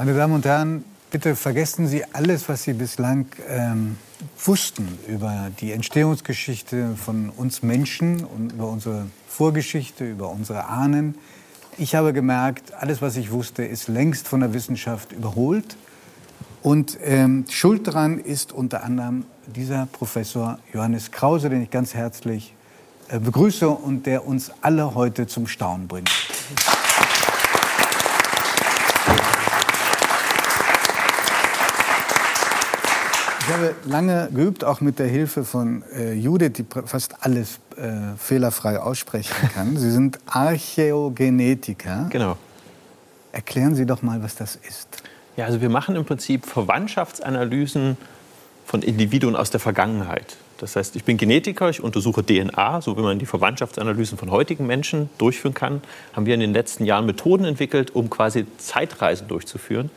Meine Damen und Herren, bitte vergessen Sie alles, was Sie bislang ähm, wussten über die Entstehungsgeschichte von uns Menschen und über unsere Vorgeschichte, über unsere Ahnen. Ich habe gemerkt, alles, was ich wusste, ist längst von der Wissenschaft überholt. Und ähm, schuld daran ist unter anderem dieser Professor Johannes Krause, den ich ganz herzlich äh, begrüße und der uns alle heute zum Staunen bringt. Ich habe lange geübt, auch mit der Hilfe von äh, Judith, die fast alles äh, fehlerfrei aussprechen kann. Sie sind Archäogenetiker. Genau. Erklären Sie doch mal, was das ist. Ja, also wir machen im Prinzip Verwandtschaftsanalysen von Individuen aus der Vergangenheit. Das heißt, ich bin Genetiker, ich untersuche DNA, so wie man die Verwandtschaftsanalysen von heutigen Menschen durchführen kann. Haben wir in den letzten Jahren Methoden entwickelt, um quasi Zeitreisen durchzuführen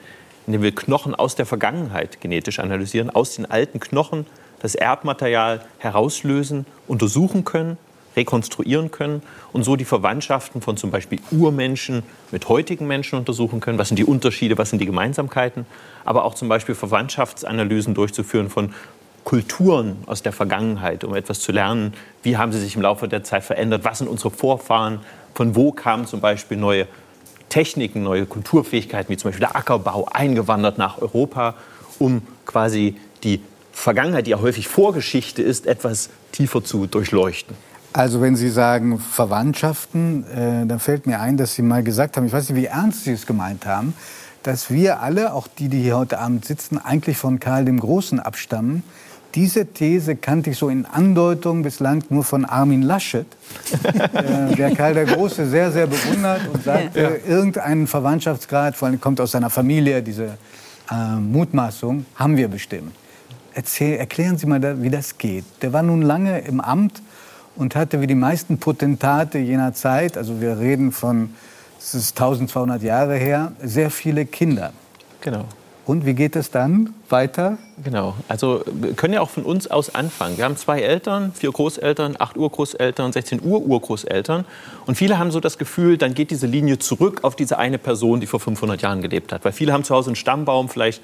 indem wir Knochen aus der Vergangenheit genetisch analysieren, aus den alten Knochen das Erbmaterial herauslösen, untersuchen können, rekonstruieren können und so die Verwandtschaften von zum Beispiel Urmenschen mit heutigen Menschen untersuchen können. Was sind die Unterschiede, was sind die Gemeinsamkeiten? Aber auch zum Beispiel Verwandtschaftsanalysen durchzuführen von Kulturen aus der Vergangenheit, um etwas zu lernen, wie haben sie sich im Laufe der Zeit verändert, was sind unsere Vorfahren, von wo kamen zum Beispiel neue Techniken, neue Kulturfähigkeiten, wie zum Beispiel der Ackerbau, eingewandert nach Europa, um quasi die Vergangenheit, die ja häufig Vorgeschichte ist, etwas tiefer zu durchleuchten. Also wenn Sie sagen Verwandtschaften, äh, dann fällt mir ein, dass Sie mal gesagt haben, ich weiß nicht, wie ernst Sie es gemeint haben, dass wir alle, auch die, die hier heute Abend sitzen, eigentlich von Karl dem Großen abstammen. Diese These kannte ich so in Andeutung bislang nur von Armin Laschet, äh, der Karl der Große sehr, sehr bewundert und sagt, ja. irgendeinen Verwandtschaftsgrad, vor allem kommt aus seiner Familie, diese äh, Mutmaßung, haben wir bestimmt. Erzähl, erklären Sie mal, da, wie das geht. Der war nun lange im Amt und hatte wie die meisten Potentate jener Zeit, also wir reden von, es ist 1200 Jahre her, sehr viele Kinder. Genau. Und wie geht es dann weiter? Genau, also wir können ja auch von uns aus anfangen. Wir haben zwei Eltern, vier Großeltern, acht Urgroßeltern, 16 Ur-Urgroßeltern. Und viele haben so das Gefühl, dann geht diese Linie zurück auf diese eine Person, die vor 500 Jahren gelebt hat. Weil viele haben zu Hause einen Stammbaum, vielleicht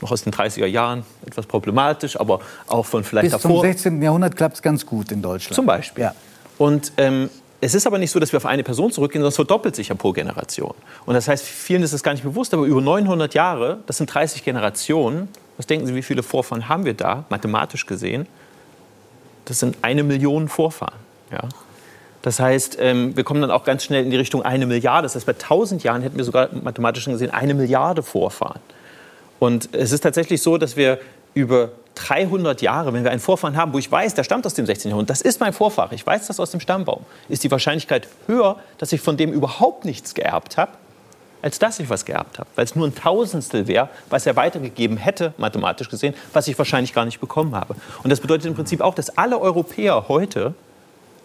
noch aus den 30er Jahren, etwas problematisch, aber auch von vielleicht Bis davor. Bis zum 16. Jahrhundert klappt es ganz gut in Deutschland. Zum Beispiel. Ja. Und ähm, es ist aber nicht so, dass wir auf eine Person zurückgehen, sondern es verdoppelt sich ja pro Generation. Und das heißt, vielen ist es gar nicht bewusst, aber über 900 Jahre, das sind 30 Generationen. Was denken Sie, wie viele Vorfahren haben wir da, mathematisch gesehen? Das sind eine Million Vorfahren. Ja? Das heißt, ähm, wir kommen dann auch ganz schnell in die Richtung eine Milliarde. Das heißt, bei 1000 Jahren hätten wir sogar mathematisch gesehen eine Milliarde Vorfahren. Und es ist tatsächlich so, dass wir über 300 Jahre, wenn wir einen Vorfahren haben, wo ich weiß, der stammt aus dem 16. Jahrhundert, das ist mein Vorfahre, ich weiß das aus dem Stammbaum, ist die Wahrscheinlichkeit höher, dass ich von dem überhaupt nichts geerbt habe, als dass ich was geerbt habe. Weil es nur ein Tausendstel wäre, was er weitergegeben hätte, mathematisch gesehen, was ich wahrscheinlich gar nicht bekommen habe. Und das bedeutet im Prinzip auch, dass alle Europäer heute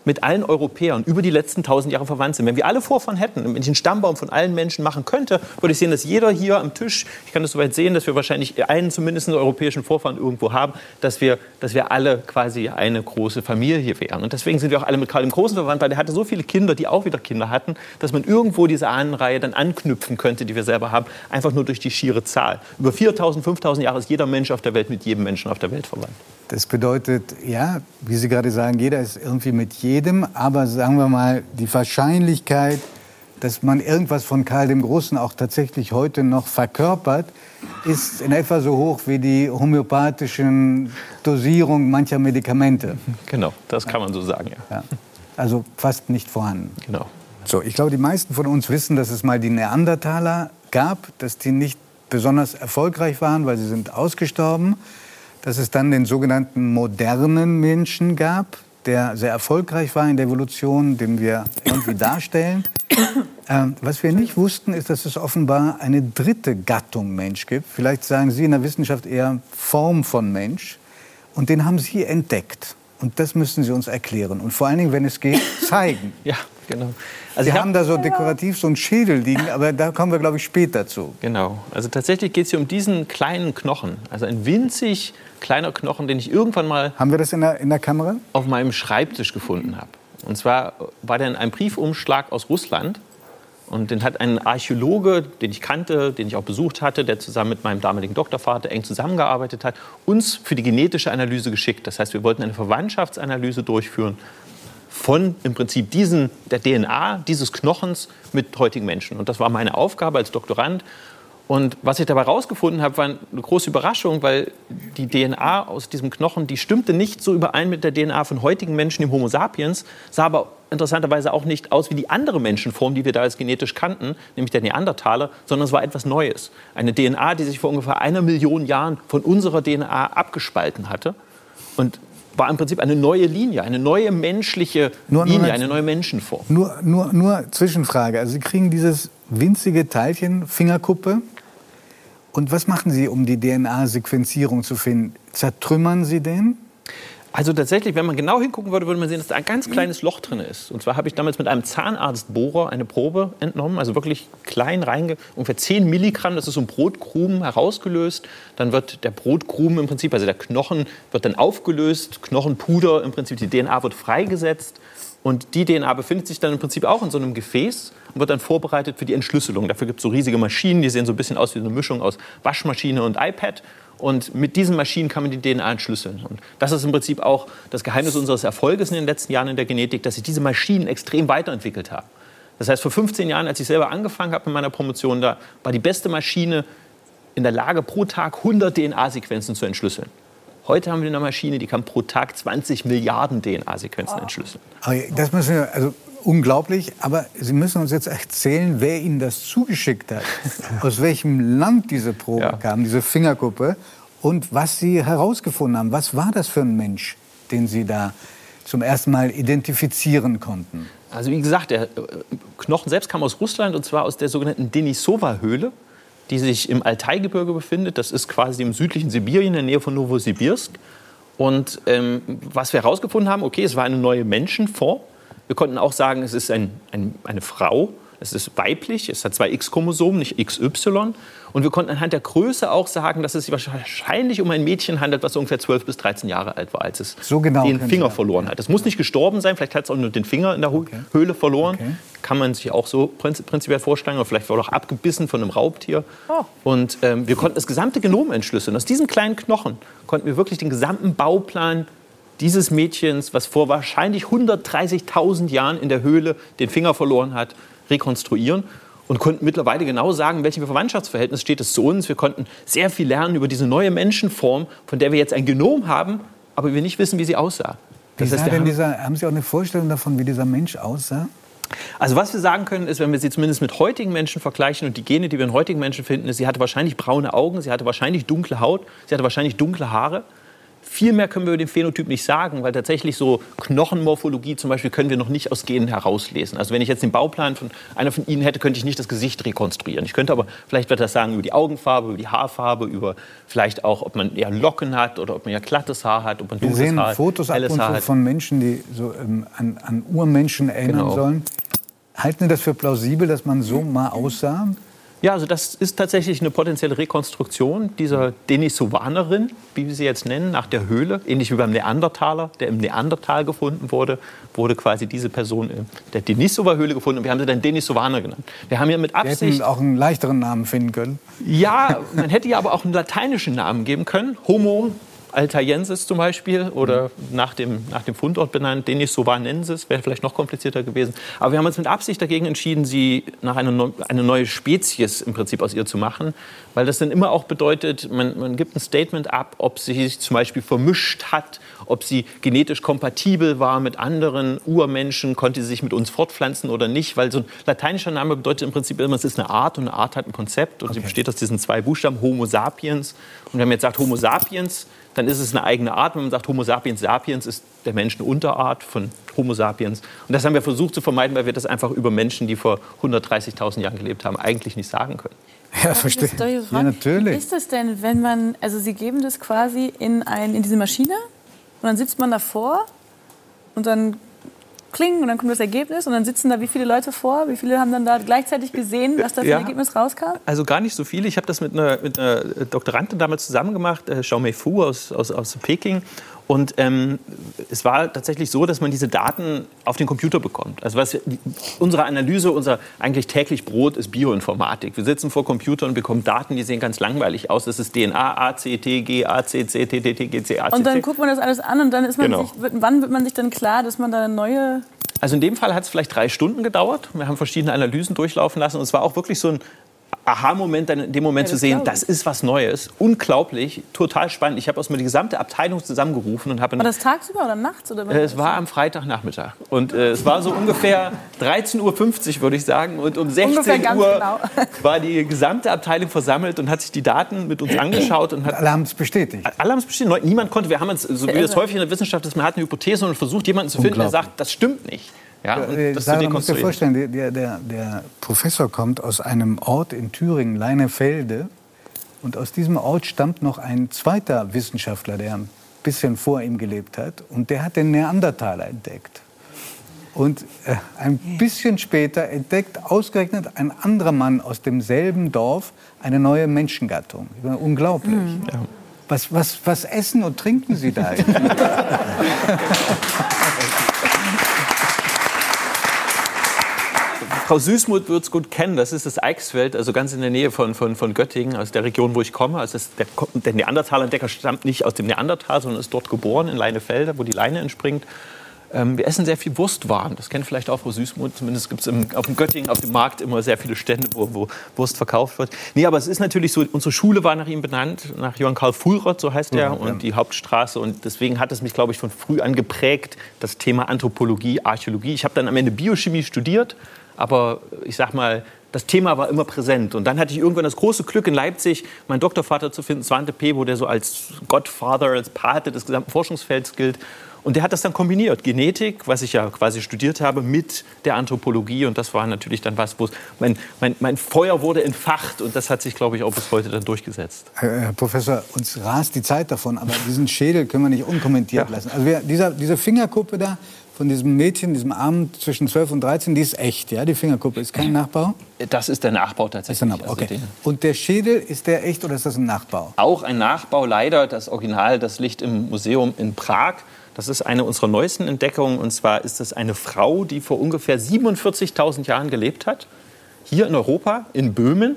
mit allen Europäern über die letzten tausend Jahre verwandt sind. Wenn wir alle Vorfahren hätten, wenn ich einen Stammbaum von allen Menschen machen könnte, würde ich sehen, dass jeder hier am Tisch, ich kann das soweit sehen, dass wir wahrscheinlich einen zumindest europäischen Vorfahren irgendwo haben, dass wir, dass wir alle quasi eine große Familie wären. Und deswegen sind wir auch alle mit Karl dem Großen verwandt, weil der hatte so viele Kinder, die auch wieder Kinder hatten, dass man irgendwo diese Ahnenreihe dann anknüpfen könnte, die wir selber haben, einfach nur durch die schiere Zahl. Über 4.000, 5.000 Jahre ist jeder Mensch auf der Welt mit jedem Menschen auf der Welt verwandt. Das bedeutet, ja, wie Sie gerade sagen, jeder ist irgendwie mit jedem, aber sagen wir mal, die Wahrscheinlichkeit, dass man irgendwas von Karl dem Großen auch tatsächlich heute noch verkörpert, ist in etwa so hoch wie die homöopathischen Dosierungen mancher Medikamente. Genau, das kann man so sagen, ja. ja. Also fast nicht vorhanden. Genau. So, ich glaube, die meisten von uns wissen, dass es mal die Neandertaler gab, dass die nicht besonders erfolgreich waren, weil sie sind ausgestorben dass es dann den sogenannten modernen Menschen gab, der sehr erfolgreich war in der Evolution, den wir irgendwie darstellen. Ähm, was wir nicht wussten, ist, dass es offenbar eine dritte Gattung Mensch gibt. Vielleicht sagen Sie in der Wissenschaft eher Form von Mensch. Und den haben Sie entdeckt. Und das müssen Sie uns erklären. Und vor allen Dingen, wenn es geht, zeigen. Ja, genau. Also wir hab, haben da so dekorativ so einen Schädel liegen, aber da kommen wir, glaube ich, später zu. Genau. Also tatsächlich geht es hier um diesen kleinen Knochen. Also ein winzig kleiner Knochen, den ich irgendwann mal... Haben wir das in der, in der Kamera? ...auf meinem Schreibtisch gefunden habe. Und zwar war der in einem Briefumschlag aus Russland. Und den hat ein Archäologe, den ich kannte, den ich auch besucht hatte, der zusammen mit meinem damaligen Doktorvater eng zusammengearbeitet hat, uns für die genetische Analyse geschickt. Das heißt, wir wollten eine Verwandtschaftsanalyse durchführen von im Prinzip diesen, der DNA dieses Knochens mit heutigen Menschen. Und das war meine Aufgabe als Doktorand. Und was ich dabei herausgefunden habe, war eine große Überraschung, weil die DNA aus diesem Knochen, die stimmte nicht so überein mit der DNA von heutigen Menschen im Homo sapiens, sah aber interessanterweise auch nicht aus wie die andere Menschenform, die wir da als genetisch kannten, nämlich der Neandertaler, sondern es war etwas Neues. Eine DNA, die sich vor ungefähr einer Million Jahren von unserer DNA abgespalten hatte. Und war im Prinzip eine neue Linie, eine neue menschliche nur, Linie, nur eine neue Menschenform. Nur, nur, nur Zwischenfrage. Also Sie kriegen dieses winzige Teilchen, Fingerkuppe. Und was machen Sie, um die DNA-Sequenzierung zu finden? Zertrümmern Sie den? Also tatsächlich, wenn man genau hingucken würde, würde man sehen, dass da ein ganz kleines Loch drin ist. Und zwar habe ich damals mit einem Zahnarztbohrer eine Probe entnommen, also wirklich klein reinge, ungefähr 10 Milligramm, das ist so ein Brotkrumen herausgelöst. Dann wird der Brotkrumen im Prinzip, also der Knochen, wird dann aufgelöst, Knochenpuder im Prinzip, die DNA wird freigesetzt. Und die DNA befindet sich dann im Prinzip auch in so einem Gefäß und wird dann vorbereitet für die Entschlüsselung. Dafür gibt es so riesige Maschinen, die sehen so ein bisschen aus wie eine Mischung aus Waschmaschine und iPad. Und mit diesen Maschinen kann man die DNA entschlüsseln. Und das ist im Prinzip auch das Geheimnis unseres Erfolges in den letzten Jahren in der Genetik, dass sich diese Maschinen extrem weiterentwickelt haben. Das heißt, vor 15 Jahren, als ich selber angefangen habe mit meiner Promotion, da war die beste Maschine in der Lage, pro Tag 100 DNA-Sequenzen zu entschlüsseln. Heute haben wir eine Maschine, die kann pro Tag 20 Milliarden DNA-Sequenzen entschlüsseln. Das müssen wir, also unglaublich, aber Sie müssen uns jetzt erzählen, wer Ihnen das zugeschickt hat, aus welchem Land diese Probe ja. kam, diese Fingerkuppe und was Sie herausgefunden haben. Was war das für ein Mensch, den Sie da zum ersten Mal identifizieren konnten? Also wie gesagt, der äh, Knochen selbst kam aus Russland und zwar aus der sogenannten Denisova-Höhle, die sich im Altaigebirge befindet. Das ist quasi im südlichen Sibirien in der Nähe von Novosibirsk. Und ähm, was wir herausgefunden haben, okay, es war eine neue Menschenform. Wir konnten auch sagen, es ist ein, ein, eine Frau, es ist weiblich, es hat zwei X-Chromosomen, nicht XY. Und wir konnten anhand der Größe auch sagen, dass es sich wahrscheinlich um ein Mädchen handelt, was ungefähr 12 bis 13 Jahre alt war, als es so genau den Finger verloren hat. Es muss nicht gestorben sein, vielleicht hat es auch nur den Finger in der okay. Höhle verloren. Okay. Kann man sich auch so prinzipiell vorstellen. Oder vielleicht war auch abgebissen von einem Raubtier. Oh. Und ähm, wir konnten das gesamte Genom entschlüsseln. Aus diesem kleinen Knochen konnten wir wirklich den gesamten Bauplan dieses Mädchens, was vor wahrscheinlich 130.000 Jahren in der Höhle den Finger verloren hat, rekonstruieren und konnten mittlerweile genau sagen, in welchem Verwandtschaftsverhältnis steht es zu uns. Wir konnten sehr viel lernen über diese neue Menschenform, von der wir jetzt ein Genom haben, aber wir nicht wissen, wie sie aussah. Das heißt, haben, dieser, haben Sie auch eine Vorstellung davon, wie dieser Mensch aussah? Also was wir sagen können, ist, wenn wir sie zumindest mit heutigen Menschen vergleichen und die Gene, die wir in heutigen Menschen finden, ist, sie hatte wahrscheinlich braune Augen, sie hatte wahrscheinlich dunkle Haut, sie hatte wahrscheinlich dunkle Haare. Viel mehr können wir über den Phänotyp nicht sagen, weil tatsächlich so Knochenmorphologie zum Beispiel können wir noch nicht aus Genen herauslesen. Also wenn ich jetzt den Bauplan von einer von Ihnen hätte, könnte ich nicht das Gesicht rekonstruieren. Ich könnte aber vielleicht das sagen über die Augenfarbe, über die Haarfarbe, über vielleicht auch, ob man eher Locken hat oder ob man ja glattes Haar hat, ob man dunkles Wir sehen Haar, Fotos ab und zu von Menschen, die so ähm, an, an Urmenschen erinnern genau. sollen. Halten Sie das für plausibel, dass man so mal aussah? Ja, also das ist tatsächlich eine potenzielle Rekonstruktion dieser Denisovanerin, wie wir sie jetzt nennen, nach der Höhle. Ähnlich wie beim Neandertaler, der im Neandertal gefunden wurde, wurde quasi diese Person in der Denisova-Höhle gefunden. Und wir haben sie dann Denisovaner genannt. Wir haben hier mit Absicht... Wir hätten auch einen leichteren Namen finden können. Ja, man hätte ja aber auch einen lateinischen Namen geben können. Homo Altaiensis zum Beispiel oder nach dem, nach dem Fundort benannt, Denisovanensis, wäre vielleicht noch komplizierter gewesen. Aber wir haben uns mit Absicht dagegen entschieden, sie nach einer eine neue Spezies im Prinzip aus ihr zu machen, weil das dann immer auch bedeutet, man, man gibt ein Statement ab, ob sie sich zum Beispiel vermischt hat, ob sie genetisch kompatibel war mit anderen Urmenschen, konnte sie sich mit uns fortpflanzen oder nicht, weil so ein lateinischer Name bedeutet im Prinzip immer, es ist eine Art und eine Art hat ein Konzept und okay. sie besteht aus diesen zwei Buchstaben, Homo sapiens. Und wenn man jetzt sagt Homo sapiens, dann ist es eine eigene Art. Wenn man sagt, Homo sapiens sapiens ist der Mensch eine Unterart von Homo sapiens. Und das haben wir versucht zu vermeiden, weil wir das einfach über Menschen, die vor 130.000 Jahren gelebt haben, eigentlich nicht sagen können. Ja, verstehe. Ja, natürlich. Wie ist das denn, wenn man, also Sie geben das quasi in, ein, in diese Maschine und dann sitzt man davor und dann klingen und dann kommt das Ergebnis und dann sitzen da wie viele Leute vor? Wie viele haben dann da gleichzeitig gesehen, was da für ein Ergebnis rauskam? Also gar nicht so viele. Ich habe das mit einer, mit einer Doktorandin damals zusammen gemacht, äh, Xiao Mei Fu aus, aus, aus Peking. Und ähm, es war tatsächlich so, dass man diese Daten auf den Computer bekommt. Also was, unsere Analyse, unser eigentlich täglich Brot ist Bioinformatik. Wir sitzen vor Computern und bekommen Daten, die sehen ganz langweilig aus. Das ist DNA, A, C, T, G, A, C, C, T, T, T, G, C, A, C, Und dann guckt man das alles an und dann ist man Genau. sich, wann wird man sich dann klar, dass man da eine neue Also in dem Fall hat es vielleicht drei Stunden gedauert. Wir haben verschiedene Analysen durchlaufen lassen und es war auch wirklich so ein Aha-Moment, dann in dem Moment Ja, zu das sehen, das ist was Neues, unglaublich, total spannend. Ich habe erstmal die gesamte Abteilung zusammengerufen und habe War das tagsüber oder nachts? Oder? Äh, Es war am Freitagnachmittag. Und äh, es war so ungefähr 13.50 Uhr, würde ich sagen. Und um 16 Ungefähr ganz Uhr genau. war die gesamte Abteilung versammelt und hat sich die Daten mit uns angeschaut und hat Alle haben es bestätigt. alle haben es. Leute- Niemand konnte. Wir haben uns, so wie es häufig in der Wissenschaft ist, man hat eine Hypothese und versucht, jemanden zu finden, der sagt, das stimmt nicht. Ja, und Äh, das Sarah, musst dir vorstellen, der, der, der Professor kommt aus einem Ort in Thüringen, Leinefelde. Und aus diesem Ort stammt noch ein zweiter Wissenschaftler, der ein bisschen vor ihm gelebt hat. Und der hat den Neandertaler entdeckt. Und äh, ein bisschen später entdeckt ausgerechnet ein anderer Mann aus demselben Dorf eine neue Menschengattung. Ich meine, Unglaublich. Was, was, was essen und trinken Sie da? Frau Süßmuth wird es gut kennen. Das ist das Eichsfeld, also ganz in der Nähe von, von, von Göttingen, aus der Region, wo ich komme. Also das, der, der Neandertaler-Entdecker stammt nicht aus dem Neandertal, sondern ist dort geboren, in Leinefelde, wo die Leine entspringt. Ähm, wir essen sehr viel Wurstwaren. Das kennt vielleicht auch Frau Süßmuth. Zumindest gibt es auf dem Göttingen, auf dem Markt immer sehr viele Stände, wo, wo Wurst verkauft wird. Nee, aber es ist natürlich so, unsere Schule war nach ihm benannt, nach Johann Karl Fulroth, so heißt er, und die Hauptstraße. Und deswegen hat es mich, glaube ich, von früh an geprägt, das Thema Anthropologie, Archäologie. Ich habe dann am Ende Biochemie studiert, aber ich sag mal, das Thema war immer präsent. Und dann hatte ich irgendwann das große Glück, in Leipzig meinen Doktorvater zu finden, Svante Pebo, der so als Godfather, als Pate des gesamten Forschungsfelds gilt. Und der hat das dann kombiniert, Genetik, was ich ja quasi studiert habe, mit der Anthropologie. Und das war natürlich dann was, wo mein, mein, mein Feuer wurde entfacht. Und das hat sich, glaube ich, auch bis heute dann durchgesetzt. Herr Professor, uns rast die Zeit davon, aber diesen Schädel können wir nicht unkommentiert Ja. lassen. Also wir, dieser, diese Fingerkuppe da von diesem Mädchen, diesem Arm zwischen 12 und 13, die ist echt, ja? Die Fingerkuppe ist kein Nachbau? Das ist der Nachbau tatsächlich. Ist ein Nachbau, Also okay. Und der Schädel, ist der echt oder ist das ein Nachbau? Auch ein Nachbau, leider das Original, das liegt im Museum in Prag. Das ist eine unserer neuesten Entdeckungen. Und zwar ist das eine Frau, die vor ungefähr 47.000 Jahren gelebt hat. Hier in Europa, in Böhmen.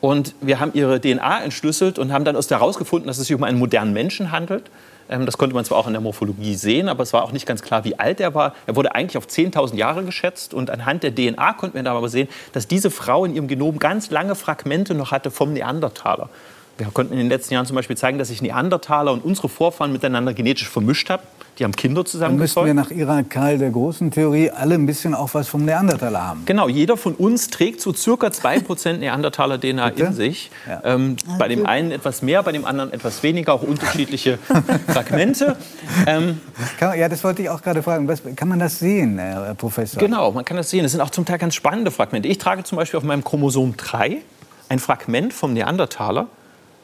Und wir haben ihre DNA entschlüsselt und haben dann aus herausgefunden, dass es sich um einen modernen Menschen handelt. Ähm, Das konnte man zwar auch in der Morphologie sehen, aber es war auch nicht ganz klar, wie alt er war. Er wurde eigentlich auf 10.000 Jahre geschätzt und anhand der DNA konnten wir dann aber sehen, dass diese Frau in ihrem Genom ganz lange Fragmente noch hatte vom Neandertaler. Wir konnten in den letzten Jahren zum Beispiel zeigen, dass sich Neandertaler und unsere Vorfahren miteinander genetisch vermischt haben. Die haben Kinder Dann müssten wir nach Ihrer Karl der Großen Theorie alle ein bisschen auch was vom Neandertaler haben. Genau, jeder von uns trägt so circa 2% Neandertaler DNA Bitte? in sich. Ja. Ähm, bei dem einen etwas mehr, bei dem anderen etwas weniger, auch unterschiedliche Fragmente. Ähm, Kann, man- ja, das wollte ich auch gerade fragen. Was, kann man das sehen, Herr Professor? genau, man kann das sehen. Es sind auch zum Teil ganz spannende Fragmente. Ich trage zum Beispiel auf meinem Chromosom 3 ein Fragment vom Neandertaler,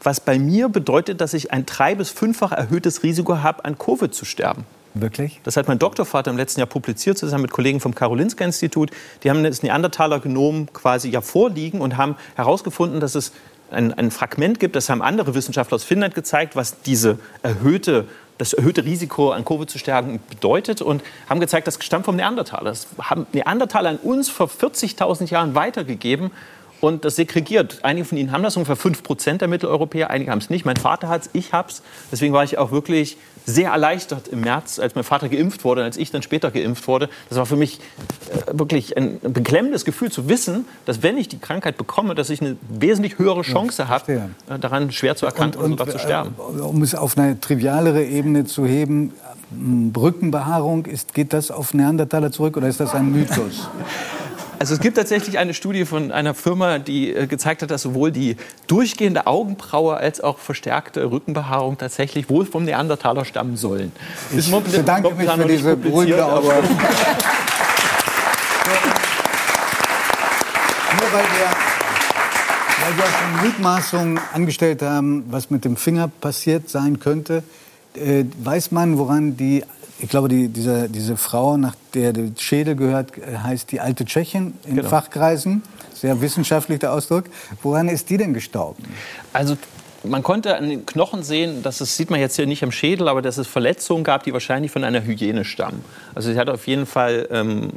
was bei mir bedeutet, dass ich ein drei- bis fünffach erhöhtes Risiko habe, an Covid zu sterben. Wirklich? Das hat mein Doktorvater im letzten Jahr publiziert, zusammen mit Kollegen vom Karolinska-Institut. Die haben das Neandertaler-Genom quasi ja vorliegen und haben herausgefunden, dass es ein, ein Fragment gibt, das haben andere Wissenschaftler aus Finnland gezeigt, was diese erhöhte, das erhöhte Risiko an Covid zu sterben bedeutet und haben gezeigt, das stammt vom Neandertaler. Das haben Neandertaler an uns vor 40.000 Jahren weitergegeben und das segregiert. Einige von ihnen haben das, ungefähr 5 Prozent der Mitteleuropäer, einige haben es nicht. Mein Vater hat es, ich habe es. Deswegen war ich auch wirklich sehr erleichtert im März, als mein Vater geimpft wurde und als ich dann später geimpft wurde. Das war für mich äh, wirklich ein beklemmendes Gefühl zu wissen, dass wenn ich die Krankheit bekomme, dass ich eine wesentlich höhere Chance habe, äh, daran schwer zu erkranken und, sogar zu sterben. äh, um es auf eine trivialere Ebene zu heben, m, Brückenbehaarung, ist, geht das auf Neandertaler zurück oder ist das ein Mythos? Also es gibt tatsächlich eine Studie von einer Firma, die äh, gezeigt hat, dass sowohl die durchgehende Augenbraue als auch verstärkte Rückenbehaarung tatsächlich wohl vom Neandertaler stammen sollen. Ich bedanke mich für diese beruhigende Aussage. Nur weil wir, weil wir schon Mutmaßungen angestellt haben, was mit dem Finger passiert sein könnte, äh, weiß man, woran die, ich glaube, die, diese, diese Frau, nach der der Schädel gehört, heißt die alte Tschechin in Genau. Fachkreisen. Sehr wissenschaftlich der Ausdruck. Woran ist die denn gestorben? Also man konnte an den Knochen sehen, das sieht man jetzt hier nicht am Schädel, aber dass es Verletzungen gab, die wahrscheinlich von einer Hyäne stammen. Also sie hat auf jeden Fall ähm,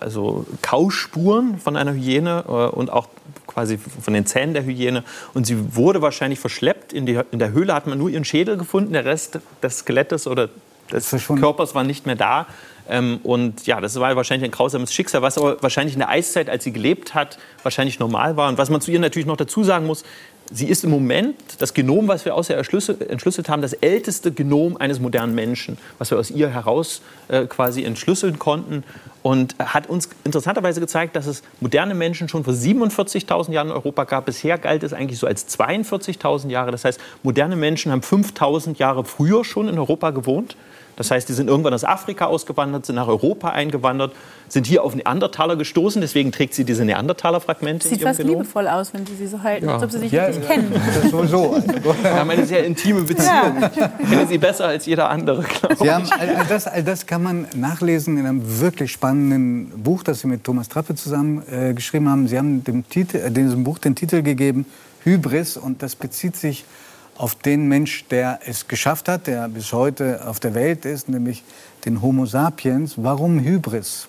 also Kauspuren von einer Hyäne äh, und auch quasi von den Zähnen der Hyäne. Und sie wurde wahrscheinlich verschleppt. In, die, in der Höhle hat man nur ihren Schädel gefunden, der Rest des Skelettes oder des Körpers war nicht mehr da. Ähm, und ja, das war wahrscheinlich ein grausames Schicksal, was aber wahrscheinlich in der Eiszeit, als sie gelebt hat, wahrscheinlich normal war. Und was man zu ihr natürlich noch dazu sagen muss, sie ist im Moment das Genom, was wir aus ihr entschlüsselt haben, das älteste Genom eines modernen Menschen, was wir aus ihr heraus äh, quasi entschlüsseln konnten. Und hat uns interessanterweise gezeigt, dass es moderne Menschen schon vor 47.000 Jahren in Europa gab. Bisher galt es eigentlich so als 42.000 Jahre. Das heißt, moderne Menschen haben 5.000 Jahre früher schon in Europa gewohnt. Das heißt, die sind irgendwann aus Afrika ausgewandert, sind nach Europa eingewandert, sind hier auf Neandertaler gestoßen. Deswegen trägt sie diese Neandertaler-Fragmente. Sieht fast Genom. liebevoll aus, wenn Sie sie so halten, ja. als ob Sie sich ja, wirklich kennen. Das ist sowieso. Wir haben eine sehr intime Beziehung. Ja. Ich kenne Sie besser als jeder andere, Sie haben, all, das, all das kann man nachlesen in einem wirklich spannenden Buch, das Sie mit Thomas Trappe zusammen äh, geschrieben haben. Sie haben dem Titel, äh, diesem Buch den Titel gegeben, Hybris. Und das bezieht sich auf den Mensch, der es geschafft hat, der bis heute auf der Welt ist, nämlich den Homo sapiens. Warum Hybris?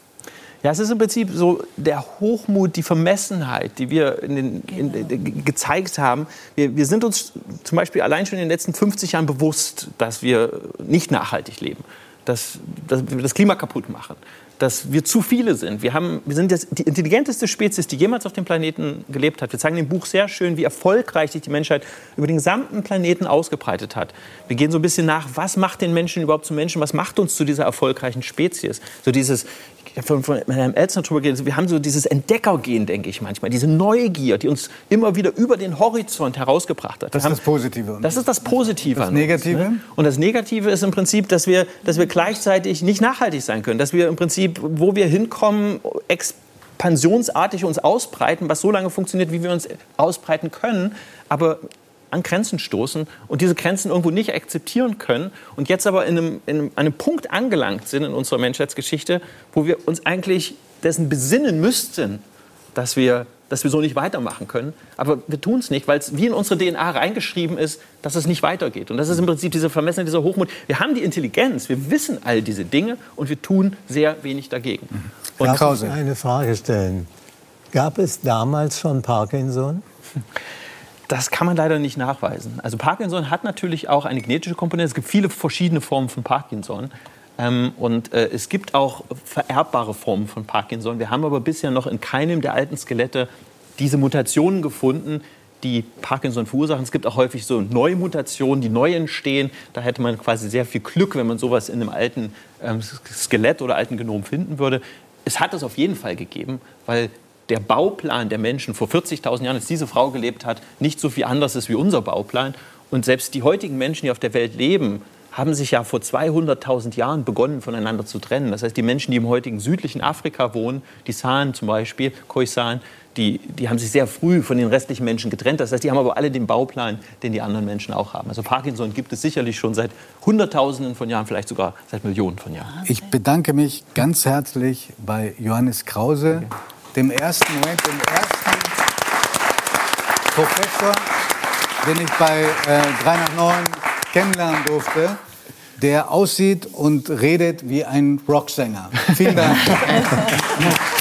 Ja, es ist im Prinzip so der Hochmut, die Vermessenheit, die wir in den, in, in, gezeigt haben. Wir, wir, sind uns zum Beispiel allein schon in den letzten 50 Jahren bewusst, dass wir nicht nachhaltig leben, dass, dass wir das Klima kaputt machen, dass wir zu viele sind. Wir, haben, wir sind jetzt die intelligenteste Spezies, die jemals auf dem Planeten gelebt hat. Wir zeigen im Buch sehr schön, wie erfolgreich sich die Menschheit über den gesamten Planeten ausgebreitet hat. Wir gehen so ein bisschen nach, was macht den Menschen überhaupt zu Menschen, was macht uns zu dieser erfolgreichen Spezies. So dieses, ich habe von, von Herrn Elzner darüber geredet, wir haben so dieses Entdeckergehen, denke ich manchmal, diese Neugier, die uns immer wieder über den Horizont herausgebracht hat. Das ist das Positive. Das ist das Positive. Das Negative? Uns, ne? Und das Negative ist im Prinzip, dass wir, dass wir gleichzeitig nicht nachhaltig sein können, dass wir im Prinzip, wo wir hinkommen, expansionsartig uns ausbreiten, was so lange funktioniert, wie wir uns ausbreiten können, aber an Grenzen stoßen und diese Grenzen irgendwo nicht akzeptieren können und jetzt aber in einem, in einem Punkt angelangt sind in unserer Menschheitsgeschichte, wo wir uns eigentlich dessen besinnen müssten, dass wir, dass wir so nicht weitermachen können. Aber wir tun es nicht, weil es wie in unsere DNA reingeschrieben ist, dass es nicht weitergeht. Und das ist im Prinzip diese Vermessenheit, dieser Hochmut. Wir haben die Intelligenz, wir wissen all diese Dinge und wir tun sehr wenig dagegen. Und Darf ich eine Frage stellen? Gab es damals schon Parkinson? Das kann man leider nicht nachweisen. Also Parkinson hat natürlich auch eine genetische Komponente. Es gibt viele verschiedene Formen von Parkinson. Ähm, und äh, es gibt auch vererbbare Formen von Parkinson. Wir haben aber bisher noch in keinem der alten Skelette diese Mutationen gefunden, die Parkinson verursachen. Es gibt auch häufig so neue Mutationen, die neu entstehen. Da hätte man quasi sehr viel Glück, wenn man sowas in einem alten ähm, Skelett oder alten Genom finden würde. Es hat es auf jeden Fall gegeben, weil der Bauplan der Menschen vor 40.000 Jahren, als diese Frau gelebt hat, nicht so viel anders ist wie unser Bauplan. Und selbst die heutigen Menschen, die auf der Welt leben, haben sich ja vor 200.000 Jahren begonnen, voneinander zu trennen. Das heißt, die Menschen, die im heutigen südlichen Afrika wohnen, die San zum Beispiel, Khoisan, die, die haben sich sehr früh von den restlichen Menschen getrennt. Das heißt, die haben aber alle den Bauplan, den die anderen Menschen auch haben. Also Parkinson gibt es sicherlich schon seit Hunderttausenden von Jahren, vielleicht sogar seit Millionen von Jahren. Ich bedanke mich ganz herzlich bei Johannes Krause. Okay dem ersten Moment, dem ersten Professor, den ich bei äh, 3 nach 9 kennenlernen durfte, der aussieht und redet wie ein Rocksänger. Vielen Dank.